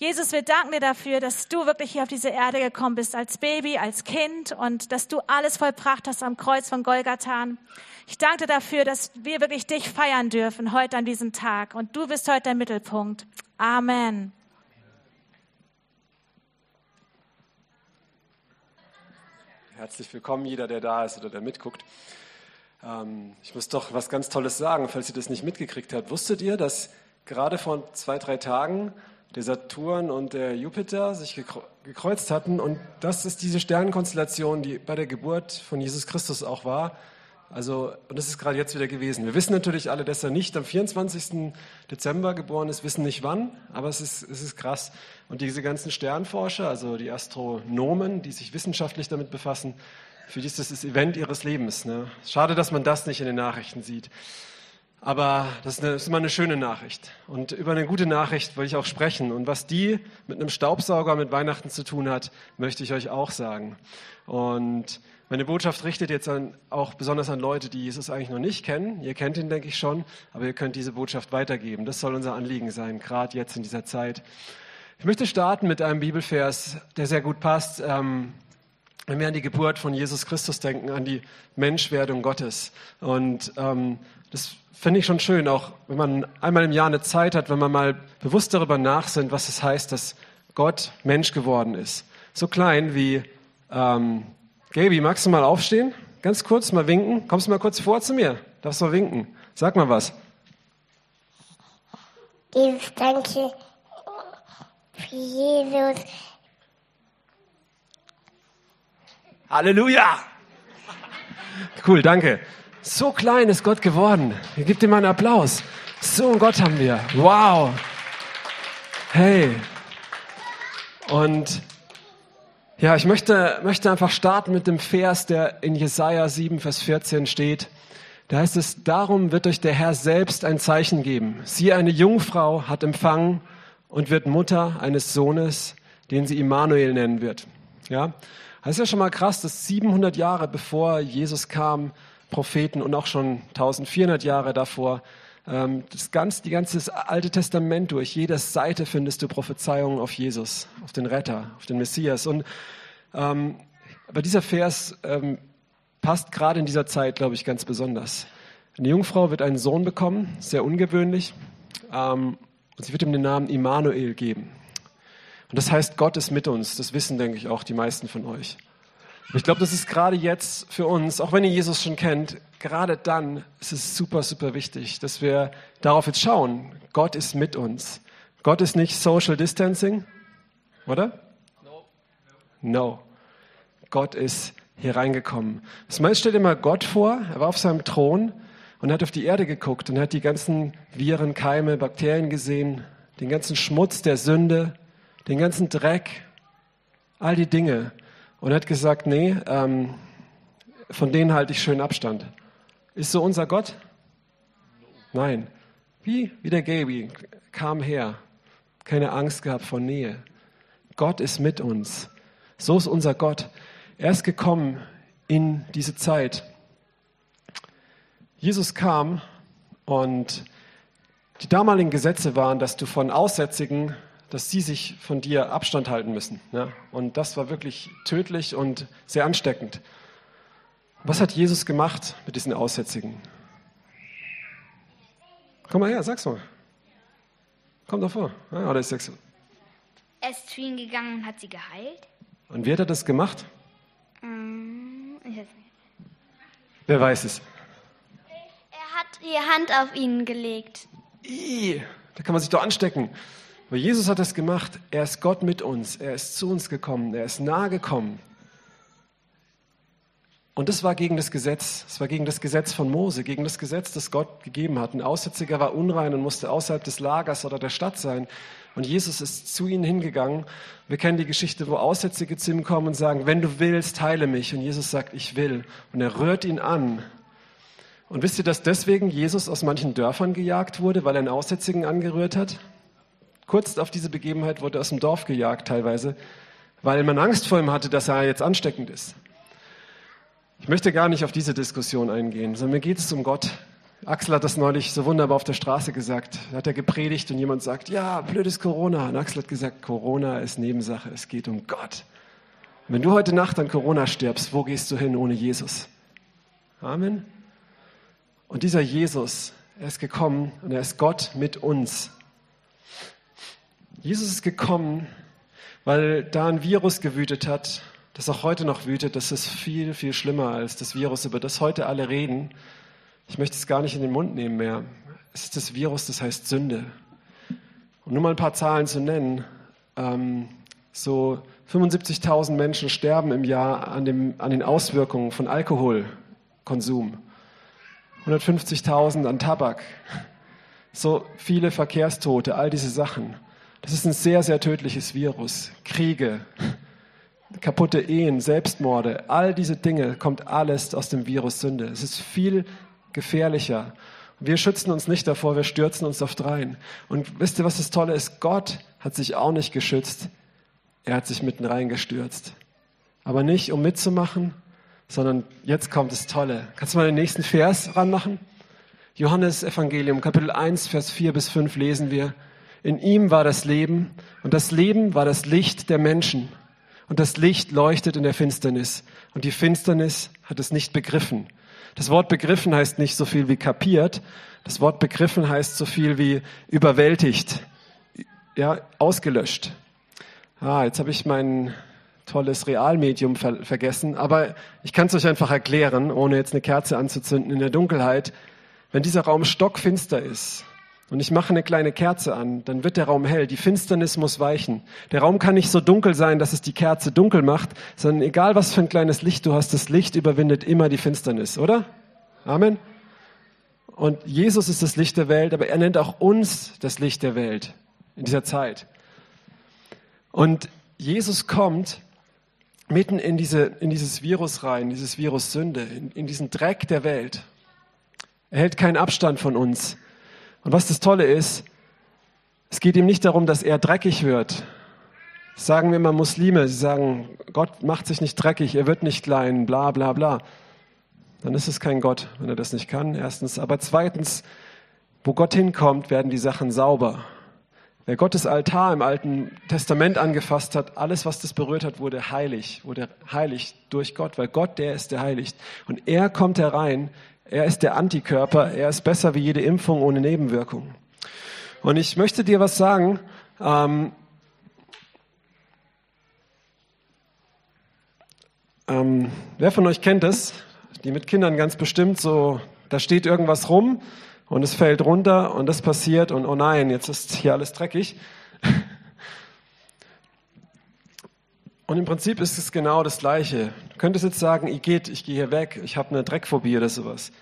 Jesus, wir danken dir dafür, dass du wirklich hier auf diese Erde gekommen bist, als Baby, als Kind und dass du alles vollbracht hast am Kreuz von Golgatha. Ich danke dir dafür, dass wir wirklich dich feiern dürfen heute an diesem Tag und du bist heute der Mittelpunkt. Amen. Herzlich willkommen, jeder, der da ist oder der mitguckt. Ähm, ich muss doch was ganz Tolles sagen, falls ihr das nicht mitgekriegt habt. Wusstet ihr, dass gerade vor zwei, drei Tagen der Saturn und der Jupiter sich gekreuzt hatten. Und das ist diese Sternenkonstellation, die bei der Geburt von Jesus Christus auch war. Also, und das ist gerade jetzt wieder gewesen. Wir wissen natürlich alle, dass er nicht am 24. Dezember geboren ist, wissen nicht wann, aber es ist, es ist krass. Und diese ganzen Sternforscher, also die Astronomen, die sich wissenschaftlich damit befassen, für die ist das das Event ihres Lebens. Ne? Schade, dass man das nicht in den Nachrichten sieht. Aber das ist, eine, das ist, immer eine schöne Nachricht. Und über eine gute Nachricht will ich auch sprechen. Und was die mit einem Staubsauger mit Weihnachten zu tun hat, möchte ich euch auch sagen. Und meine Botschaft richtet jetzt an, auch besonders an Leute, die Jesus eigentlich noch nicht kennen. Ihr kennt ihn, denke ich schon, aber ihr könnt diese Botschaft weitergeben. Das soll unser Anliegen sein, gerade jetzt in dieser Zeit. Ich möchte starten mit einem Bibelvers, der sehr gut passt. Ähm, wenn wir an die Geburt von Jesus Christus denken, an die Menschwerdung Gottes. Und ähm, das finde ich schon schön, auch wenn man einmal im Jahr eine Zeit hat, wenn man mal bewusst darüber nachsinnt, was es heißt, dass Gott Mensch geworden ist. So klein wie, ähm, Gaby, magst du mal aufstehen? Ganz kurz mal winken. Kommst du mal kurz vor zu mir? Darfst du mal winken? Sag mal was. Jesus, danke für Jesus. Halleluja! Cool, danke. So klein ist Gott geworden. Ihr gebt ihm einen Applaus. So einen Gott haben wir. Wow. Hey. Und ja, ich möchte, möchte einfach starten mit dem Vers, der in Jesaja 7, Vers 14 steht. Da heißt es, darum wird euch der Herr selbst ein Zeichen geben. Sie, eine Jungfrau, hat empfangen und wird Mutter eines Sohnes, den sie Immanuel nennen wird. Ja, das ist ja schon mal krass, dass 700 Jahre bevor Jesus kam, Propheten und auch schon 1400 Jahre davor. Ähm, das ganze, die ganze Alte Testament durch, jede Seite findest du Prophezeiungen auf Jesus, auf den Retter, auf den Messias. Und ähm, aber dieser Vers ähm, passt gerade in dieser Zeit, glaube ich, ganz besonders. Eine Jungfrau wird einen Sohn bekommen, sehr ungewöhnlich, ähm, und sie wird ihm den Namen Immanuel geben. Und das heißt, Gott ist mit uns. Das wissen, denke ich, auch die meisten von euch. Ich glaube, das ist gerade jetzt für uns, auch wenn ihr Jesus schon kennt, gerade dann ist es super, super wichtig, dass wir darauf jetzt schauen. Gott ist mit uns. Gott ist nicht Social Distancing, oder? No. No. Gott ist hier reingekommen. Das meiste stellt immer Gott vor. Er war auf seinem Thron und hat auf die Erde geguckt und hat die ganzen Viren, Keime, Bakterien gesehen, den ganzen Schmutz der Sünde, den ganzen Dreck, all die Dinge und hat gesagt, nee, ähm, von denen halte ich schön Abstand. Ist so unser Gott? Nein. Wie? Wie der Gaby kam her, keine Angst gehabt vor Nähe. Gott ist mit uns. So ist unser Gott. Er ist gekommen in diese Zeit. Jesus kam und die damaligen Gesetze waren, dass du von Aussätzigen dass sie sich von dir Abstand halten müssen. Ja? Und das war wirklich tödlich und sehr ansteckend. Was hat Jesus gemacht mit diesen Aussätzigen? Komm mal her, sag's mal. Komm doch vor. Ja, oder ist er ist zu ihnen gegangen und hat sie geheilt. Und wie hat er das gemacht? Ähm, ich weiß nicht. Wer weiß es? Er hat die Hand auf ihn gelegt. Ih, da kann man sich doch anstecken. Aber Jesus hat das gemacht. Er ist Gott mit uns. Er ist zu uns gekommen. Er ist nahe gekommen. Und das war gegen das Gesetz. Es war gegen das Gesetz von Mose, gegen das Gesetz, das Gott gegeben hat. Ein Aussätziger war unrein und musste außerhalb des Lagers oder der Stadt sein. Und Jesus ist zu ihnen hingegangen. Wir kennen die Geschichte, wo Aussätzige zu ihm kommen und sagen, wenn du willst, heile mich. Und Jesus sagt, ich will. Und er rührt ihn an. Und wisst ihr, dass deswegen Jesus aus manchen Dörfern gejagt wurde, weil er einen Aussätzigen angerührt hat? Kurz auf diese Begebenheit wurde er aus dem Dorf gejagt teilweise, weil man Angst vor ihm hatte, dass er jetzt ansteckend ist. Ich möchte gar nicht auf diese Diskussion eingehen, sondern mir geht es um Gott. Axel hat das neulich so wunderbar auf der Straße gesagt. Da hat er gepredigt und jemand sagt, ja, blödes Corona. Und Axel hat gesagt, Corona ist Nebensache, es geht um Gott. wenn du heute Nacht an Corona stirbst, wo gehst du hin ohne Jesus? Amen. Und dieser Jesus, er ist gekommen und er ist Gott mit uns. Jesus ist gekommen, weil da ein Virus gewütet hat, das auch heute noch wütet. Das ist viel, viel schlimmer als das Virus, über das heute alle reden. Ich möchte es gar nicht in den Mund nehmen mehr. Es ist das Virus, das heißt Sünde. Und nur mal ein paar Zahlen zu nennen. Ähm, so 75.000 Menschen sterben im Jahr an, dem, an den Auswirkungen von Alkoholkonsum. 150.000 an Tabak. So viele Verkehrstote, all diese Sachen. Das ist ein sehr, sehr tödliches Virus. Kriege, kaputte Ehen, Selbstmorde, all diese Dinge kommt alles aus dem Virus Sünde. Es ist viel gefährlicher. Wir schützen uns nicht davor, wir stürzen uns oft rein. Und wisst ihr, was das Tolle ist? Gott hat sich auch nicht geschützt. Er hat sich mitten reingestürzt. Aber nicht, um mitzumachen, sondern jetzt kommt das Tolle. Kannst du mal den nächsten Vers ranmachen? Johannes Evangelium, Kapitel 1, Vers 4 bis 5 lesen wir. In ihm war das Leben und das Leben war das Licht der Menschen. Und das Licht leuchtet in der Finsternis und die Finsternis hat es nicht begriffen. Das Wort begriffen heißt nicht so viel wie kapiert. Das Wort begriffen heißt so viel wie überwältigt, ja, ausgelöscht. Ah, jetzt habe ich mein tolles Realmedium ver vergessen, aber ich kann es euch einfach erklären, ohne jetzt eine Kerze anzuzünden in der Dunkelheit. Wenn dieser Raum stockfinster ist und ich mache eine kleine Kerze an, dann wird der Raum hell. Die Finsternis muss weichen. Der Raum kann nicht so dunkel sein, dass es die Kerze dunkel macht, sondern egal was für ein kleines Licht du hast, das Licht überwindet immer die Finsternis, oder? Amen. Und Jesus ist das Licht der Welt, aber er nennt auch uns das Licht der Welt in dieser Zeit. Und Jesus kommt mitten in, diese, in dieses Virus rein, dieses Virus Sünde, in, in diesen Dreck der Welt. Er hält keinen Abstand von uns. Und was das Tolle ist, es geht ihm nicht darum, dass er dreckig wird. Das sagen wir immer Muslime, sie sagen, Gott macht sich nicht dreckig, er wird nicht klein, bla bla bla dann ist es kein Gott, wenn er das nicht kann. Erstens. Aber zweitens, wo Gott hinkommt, werden die Sachen sauber. Wer Gottes Altar im Alten Testament angefasst hat, alles, was das berührt hat, wurde heilig, wurde heilig durch Gott, weil Gott, der ist der heiligt. Und er kommt herein, er ist der Antikörper, er ist besser wie jede Impfung ohne Nebenwirkung. Und ich möchte dir was sagen. Ähm, ähm, wer von euch kennt das? die mit Kindern ganz bestimmt so, da steht irgendwas rum und es fällt runter und das passiert und oh nein, jetzt ist hier alles dreckig. Und im Prinzip ist es genau das Gleiche. Du könntest jetzt sagen, ich gehe, ich gehe hier weg, ich habe eine Dreckphobie oder sowas.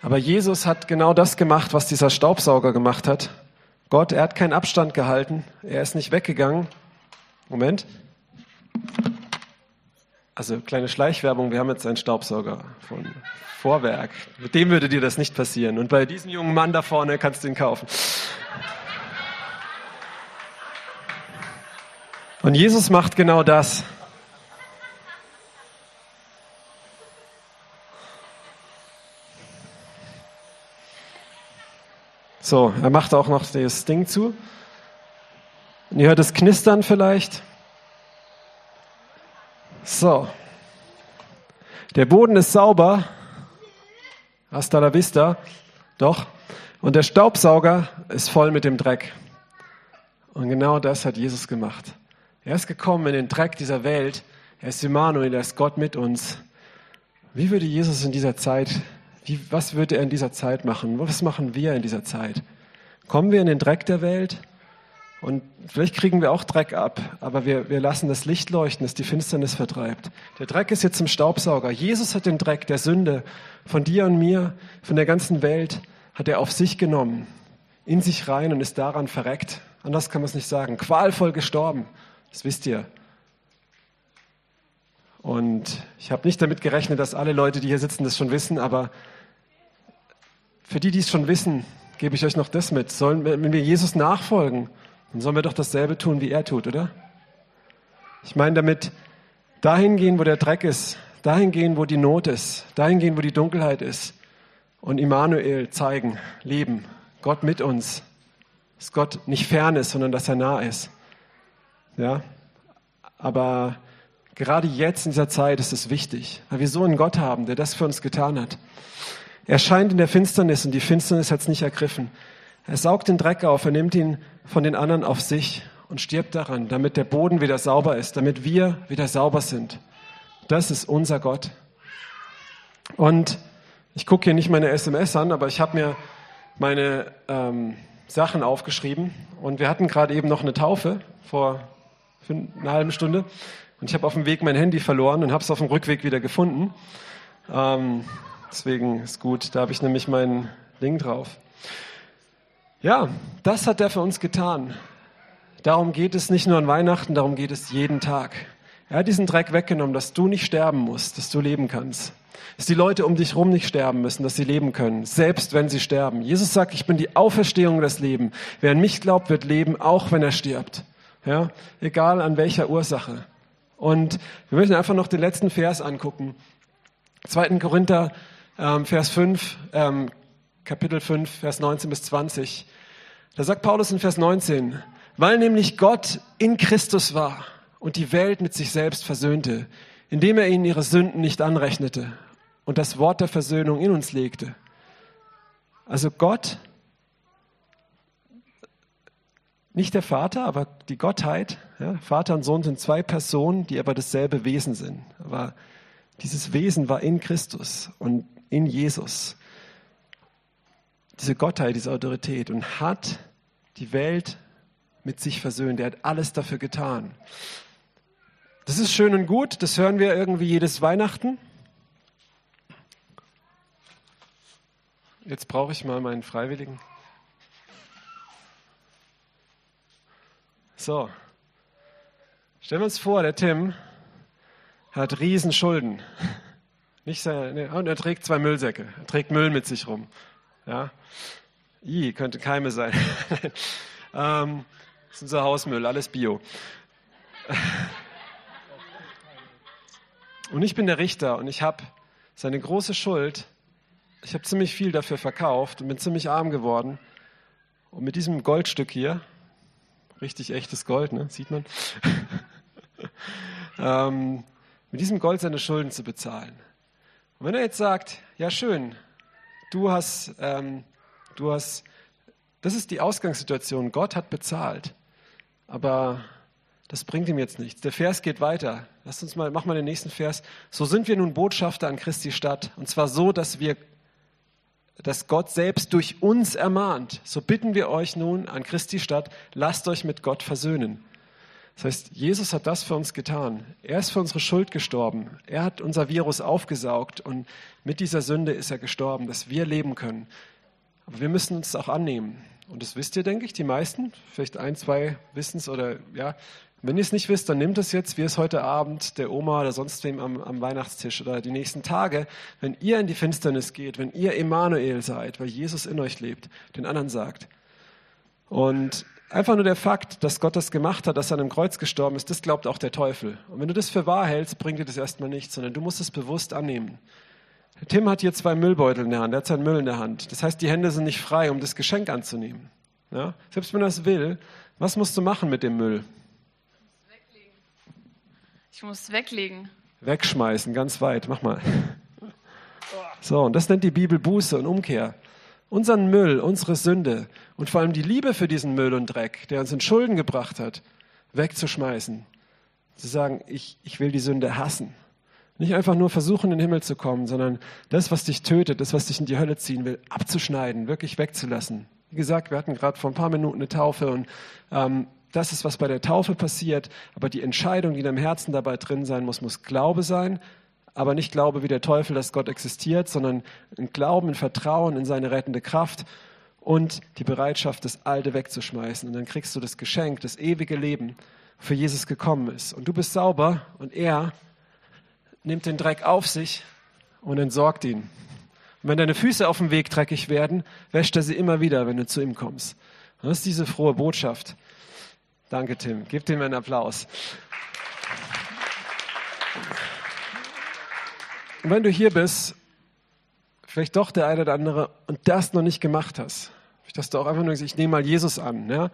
Aber Jesus hat genau das gemacht, was dieser Staubsauger gemacht hat. Gott, er hat keinen Abstand gehalten, er ist nicht weggegangen. Moment. Also kleine Schleichwerbung, wir haben jetzt einen Staubsauger von Vorwerk. Mit dem würde dir das nicht passieren. Und bei diesem jungen Mann da vorne kannst du ihn kaufen. Und Jesus macht genau das. So, er macht auch noch das Ding zu. Und ihr hört es knistern vielleicht. So. Der Boden ist sauber. Hasta la vista. Doch. Und der Staubsauger ist voll mit dem Dreck. Und genau das hat Jesus gemacht. Er ist gekommen in den Dreck dieser Welt. Er ist Immanuel, er ist Gott mit uns. Wie würde Jesus in dieser Zeit, wie, was würde er in dieser Zeit machen? Was machen wir in dieser Zeit? Kommen wir in den Dreck der Welt? Und vielleicht kriegen wir auch Dreck ab, aber wir, wir lassen das Licht leuchten, das die Finsternis vertreibt. Der Dreck ist jetzt im Staubsauger. Jesus hat den Dreck der Sünde von dir und mir, von der ganzen Welt, hat er auf sich genommen, in sich rein und ist daran verreckt. Anders kann man es nicht sagen. Qualvoll gestorben. Das wisst ihr. Und ich habe nicht damit gerechnet, dass alle Leute, die hier sitzen, das schon wissen, aber für die, die es schon wissen, gebe ich euch noch das mit. Sollen, wenn wir Jesus nachfolgen, dann sollen wir doch dasselbe tun, wie er tut, oder? Ich meine damit, dahin gehen, wo der Dreck ist, dahin gehen, wo die Not ist, dahin gehen, wo die Dunkelheit ist. und Immanuel zeigen, leben. Gott mit uns. Dass Gott nicht fern ist, sondern dass er nah ist. Ja? Aber gerade jetzt in dieser Zeit ist es wichtig, weil wir so einen Gott haben, der das für uns getan hat. Er scheint in der Finsternis und die Finsternis hat es nicht ergriffen. Er saugt den Dreck auf, er nimmt ihn von den anderen auf sich und stirbt daran, damit der Boden wieder sauber ist, damit wir wieder sauber sind. Das ist unser Gott. Und ich gucke hier nicht meine SMS an, aber ich habe mir meine ähm, Sachen aufgeschrieben und wir hatten gerade eben noch eine Taufe vor einer halben Stunde und ich habe auf dem Weg mein Handy verloren und habe es auf dem Rückweg wieder gefunden. Ähm, deswegen ist gut, da habe ich nämlich mein Ding drauf. Ja, das hat er für uns getan. Darum geht es nicht nur an Weihnachten, darum geht es jeden Tag. Er hat diesen Dreck weggenommen, dass du nicht sterben musst, dass du leben kannst. Dass die Leute um dich herum nicht sterben müssen, dass sie leben können, selbst wenn sie sterben. Jesus sagt, ich bin die Auferstehung und das Leben. Wer an mich glaubt, wird leben, auch wenn er stirbt. Ja, egal an welcher Ursache. Und wir möchten einfach noch den letzten Vers angucken. 2. Korinther, ähm, Vers 5, ähm, Kapitel 5, Vers 19 bis 20. Da sagt Paulus in Vers 19, weil nämlich Gott in Christus war und die Welt mit sich selbst versöhnte, indem er ihnen ihre Sünden nicht anrechnete und das Wort der Versöhnung in uns legte. Also Gott, nicht der Vater, aber die Gottheit, ja, Vater und Sohn sind zwei Personen, die aber dasselbe Wesen sind. Aber dieses Wesen war in Christus und in Jesus diese Gottheit, diese Autorität und hat die Welt mit sich versöhnt. Er hat alles dafür getan. Das ist schön und gut, das hören wir irgendwie jedes Weihnachten. Jetzt brauche ich mal meinen Freiwilligen. So, stellen wir uns vor, der Tim hat Riesenschulden. Nicht seine, und er trägt zwei Müllsäcke, er trägt Müll mit sich rum. Ja? I, könnte Keime sein. ähm, das ist unser Hausmüll, alles Bio. und ich bin der Richter und ich habe seine große Schuld, ich habe ziemlich viel dafür verkauft und bin ziemlich arm geworden. Und mit diesem Goldstück hier, richtig echtes Gold, ne? sieht man, ähm, mit diesem Gold seine Schulden zu bezahlen. Und wenn er jetzt sagt, ja schön, du hast, ähm, du hast, das ist die Ausgangssituation. Gott hat bezahlt, aber das bringt ihm jetzt nichts. Der Vers geht weiter. Lasst uns mal, mach mal den nächsten Vers. So sind wir nun Botschafter an Christi Stadt. Und zwar so, dass wir, dass Gott selbst durch uns ermahnt. So bitten wir euch nun an Christi Stadt, lasst euch mit Gott versöhnen. Das heißt, Jesus hat das für uns getan. Er ist für unsere Schuld gestorben. Er hat unser Virus aufgesaugt und mit dieser Sünde ist er gestorben, dass wir leben können. Aber wir müssen uns auch annehmen. Und das wisst ihr, denke ich, die meisten. Vielleicht ein, zwei wissen es oder ja. Wenn ihr es nicht wisst, dann nehmt es jetzt, wie es heute Abend der Oma oder sonst wem am, am Weihnachtstisch oder die nächsten Tage, wenn ihr in die Finsternis geht, wenn ihr Emanuel seid, weil Jesus in euch lebt, den anderen sagt. Und Einfach nur der Fakt, dass Gott das gemacht hat, dass er an einem Kreuz gestorben ist, das glaubt auch der Teufel. Und wenn du das für wahr hältst, bringt dir das erstmal nichts, sondern du musst es bewusst annehmen. Tim hat hier zwei Müllbeutel in der Hand, er hat seinen Müll in der Hand. Das heißt, die Hände sind nicht frei, um das Geschenk anzunehmen. Ja? Selbst wenn er es will, was musst du machen mit dem Müll? Ich muss weglegen. Wegschmeißen, ganz weit, mach mal. So, und das nennt die Bibel Buße und Umkehr unseren Müll, unsere Sünde und vor allem die Liebe für diesen Müll und Dreck, der uns in Schulden gebracht hat, wegzuschmeißen. Zu sagen, ich, ich will die Sünde hassen. Nicht einfach nur versuchen, in den Himmel zu kommen, sondern das, was dich tötet, das, was dich in die Hölle ziehen will, abzuschneiden, wirklich wegzulassen. Wie gesagt, wir hatten gerade vor ein paar Minuten eine Taufe und ähm, das ist, was bei der Taufe passiert. Aber die Entscheidung, die in deinem Herzen dabei drin sein muss, muss Glaube sein, aber nicht Glaube wie der Teufel, dass Gott existiert, sondern ein Glauben, ein Vertrauen in seine rettende Kraft und die Bereitschaft, das Alte wegzuschmeißen. Und dann kriegst du das Geschenk, das ewige Leben, für Jesus gekommen ist. Und du bist sauber und er nimmt den Dreck auf sich und entsorgt ihn. Und wenn deine Füße auf dem Weg dreckig werden, wäscht er sie immer wieder, wenn du zu ihm kommst. Das ist diese frohe Botschaft. Danke, Tim. Gib ihm einen Applaus. Und wenn du hier bist, vielleicht doch der eine oder andere und das noch nicht gemacht hast. Dass du auch einfach nur sagst, ich nehme mal Jesus an. Ja?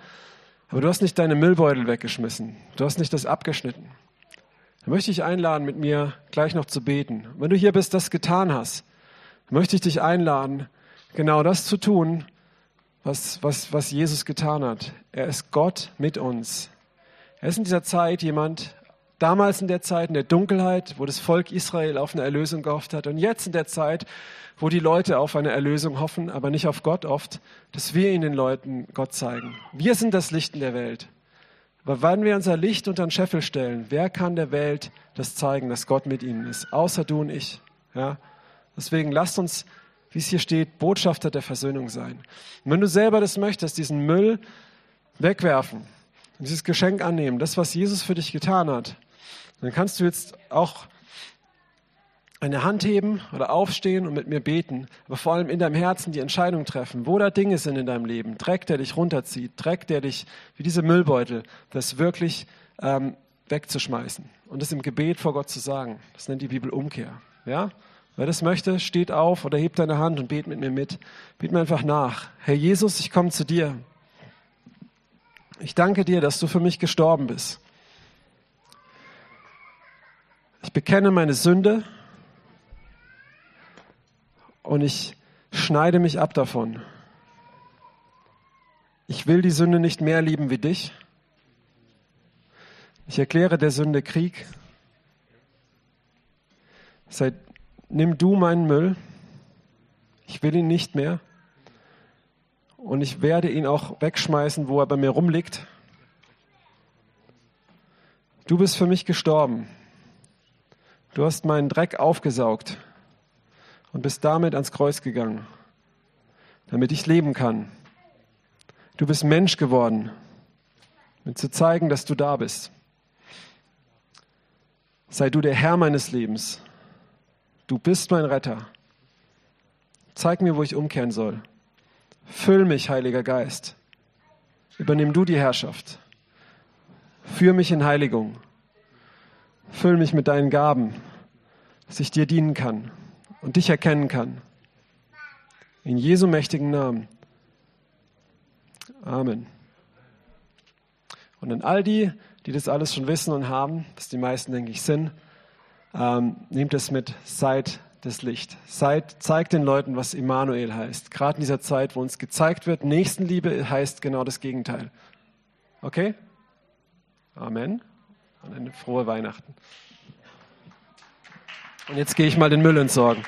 Aber du hast nicht deine Müllbeutel weggeschmissen. Du hast nicht das abgeschnitten. Dann möchte ich einladen, mit mir gleich noch zu beten. Wenn du hier bist, das getan hast, möchte ich dich einladen, genau das zu tun, was, was, was Jesus getan hat. Er ist Gott mit uns. Er ist in dieser Zeit jemand, damals in der Zeit, in der Dunkelheit, wo das Volk Israel auf eine Erlösung gehofft hat und jetzt in der Zeit, wo die Leute auf eine Erlösung hoffen, aber nicht auf Gott oft, dass wir ihnen den Leuten Gott zeigen. Wir sind das Licht in der Welt. Aber wenn wir unser Licht unter den Scheffel stellen, wer kann der Welt das zeigen, dass Gott mit ihnen ist? Außer du und ich. Ja? Deswegen lasst uns wie es hier steht, Botschafter der Versöhnung sein. Und wenn du selber das möchtest, diesen Müll wegwerfen und dieses Geschenk annehmen, das, was Jesus für dich getan hat, dann kannst du jetzt auch eine Hand heben oder aufstehen und mit mir beten, aber vor allem in deinem Herzen die Entscheidung treffen, wo da Dinge sind in deinem Leben, Dreck, der dich runterzieht, Dreck, der dich, wie diese Müllbeutel, das wirklich ähm, wegzuschmeißen und das im Gebet vor Gott zu sagen. Das nennt die Bibel Umkehr. Ja? Wer das möchte, steht auf oder hebt deine Hand und bet mit mir mit. Bet mir einfach nach. Herr Jesus, ich komme zu dir. Ich danke dir, dass du für mich gestorben bist. Ich bekenne meine Sünde und ich schneide mich ab davon. Ich will die Sünde nicht mehr lieben wie dich. Ich erkläre der Sünde Krieg. Seit nimm du meinen Müll, ich will ihn nicht mehr und ich werde ihn auch wegschmeißen, wo er bei mir rumliegt. Du bist für mich gestorben. Du hast meinen Dreck aufgesaugt und bist damit ans Kreuz gegangen, damit ich leben kann. Du bist Mensch geworden, um zu zeigen, dass du da bist. Sei du der Herr meines Lebens Du bist mein Retter. Zeig mir, wo ich umkehren soll. Füll mich, Heiliger Geist. Übernimm du die Herrschaft. Führ mich in Heiligung. Füll mich mit deinen Gaben, dass ich dir dienen kann und dich erkennen kann. In Jesu mächtigen Namen. Amen. Und an all die, die das alles schon wissen und haben, dass die meisten, denke ich, sind, ähm, nehmt es mit, seid das Licht. Seid, zeigt den Leuten, was Immanuel heißt. Gerade in dieser Zeit, wo uns gezeigt wird, Nächstenliebe heißt genau das Gegenteil. Okay? Amen. Und eine frohe Weihnachten. Und jetzt gehe ich mal den Müll entsorgen.